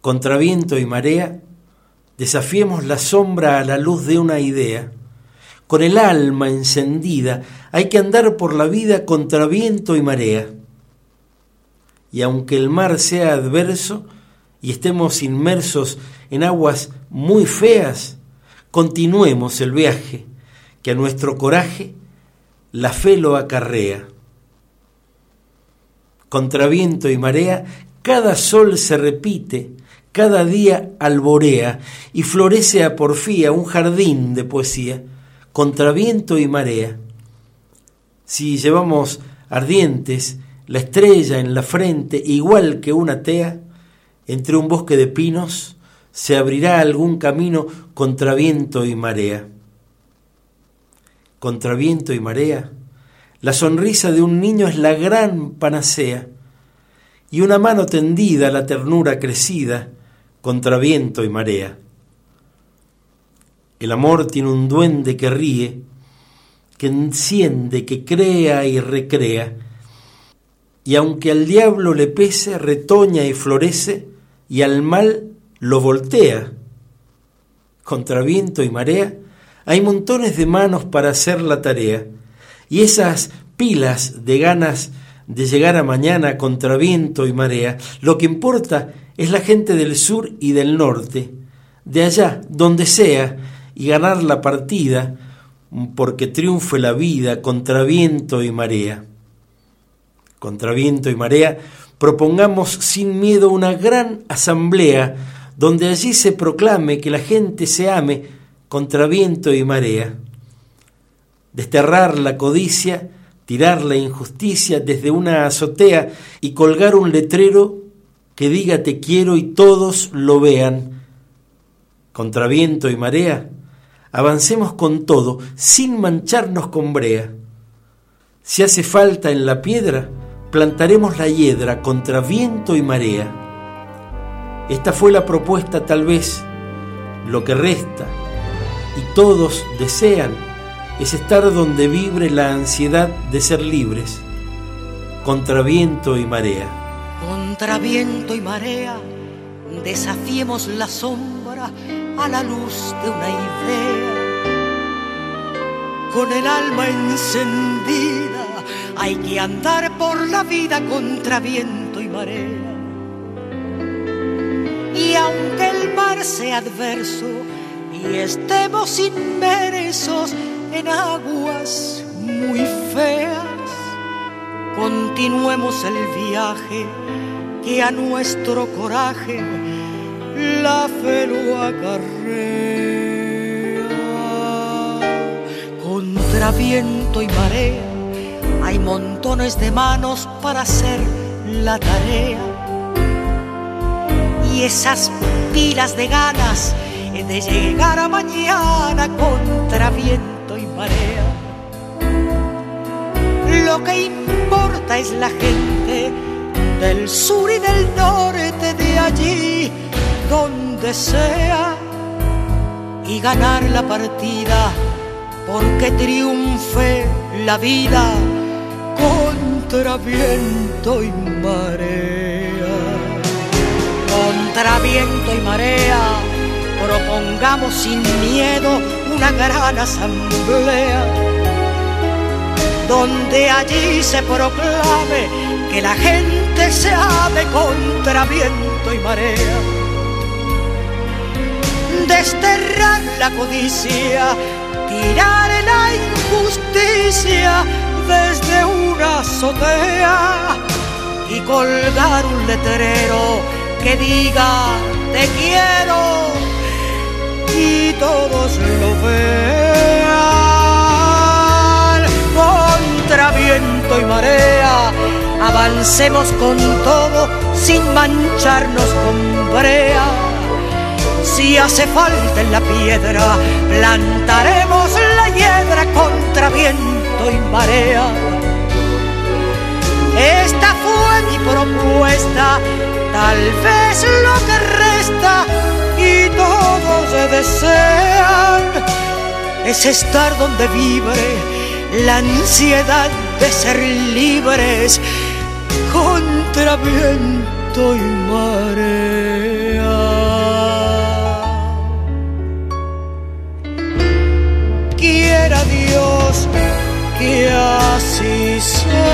Contra viento y marea, desafiemos la sombra a la luz de una idea. Con el alma encendida hay que andar por la vida contra viento y marea. Y aunque el mar sea adverso y estemos inmersos en aguas muy feas, continuemos el viaje, que a nuestro coraje la fe lo acarrea. Contra viento y marea, cada sol se repite, cada día alborea y florece a porfía un jardín de poesía, contra viento y marea. Si llevamos ardientes la estrella en la frente, igual que una tea, entre un bosque de pinos se abrirá algún camino contra viento y marea. Contra viento y marea, la sonrisa de un niño es la gran panacea, y una mano tendida, la ternura crecida, contra viento y marea. El amor tiene un duende que ríe, que enciende, que crea y recrea, y aunque al diablo le pese, retoña y florece, y al mal lo voltea. Contra viento y marea, hay montones de manos para hacer la tarea, y esas pilas de ganas de llegar a mañana contra viento y marea, lo que importa es la gente del sur y del norte, de allá, donde sea, y ganar la partida, porque triunfe la vida contra viento y marea. Contra viento y marea, propongamos sin miedo una gran asamblea, donde allí se proclame que la gente se ame contra viento y marea desterrar la codicia, tirar la injusticia desde una azotea y colgar un letrero que diga te quiero y todos lo vean. Contra viento y marea, avancemos con todo, sin mancharnos con brea. Si hace falta en la piedra, plantaremos la hiedra contra viento y marea. Esta fue la propuesta tal vez, lo que resta, y todos desean es estar donde vibre la ansiedad de ser libres, contra viento y marea. Contra viento y marea, desafiemos la sombra a la luz de una idea. Con el alma encendida hay que andar por la vida contra viento y marea. Y aunque el mar sea adverso y estemos inmersos en aguas muy feas. Continuemos el viaje que a nuestro coraje la fe lo acarrea. Contra viento y marea hay montones de manos para hacer la tarea. Y esas pilas de ganas de llegar a mañana contra viento lo que importa es la gente del sur y del norte, de allí donde sea, y ganar la partida porque triunfe la vida contra viento y marea. Contra viento y marea, propongamos sin miedo una gran asamblea donde allí se proclame que la gente se ame contra viento y marea. Desterrar la codicia, tirar la injusticia desde una azotea y colgar un letrero que diga te quiero y todos lo vean. Contra viento y marea, avancemos con todo sin mancharnos con brea. Si hace falta en la piedra, plantaremos la hiedra contra viento y marea. Esta fue mi propuesta, tal vez lo que resta es estar donde vibre la ansiedad de ser libres contra viento y marea. Quiera Dios que así sea.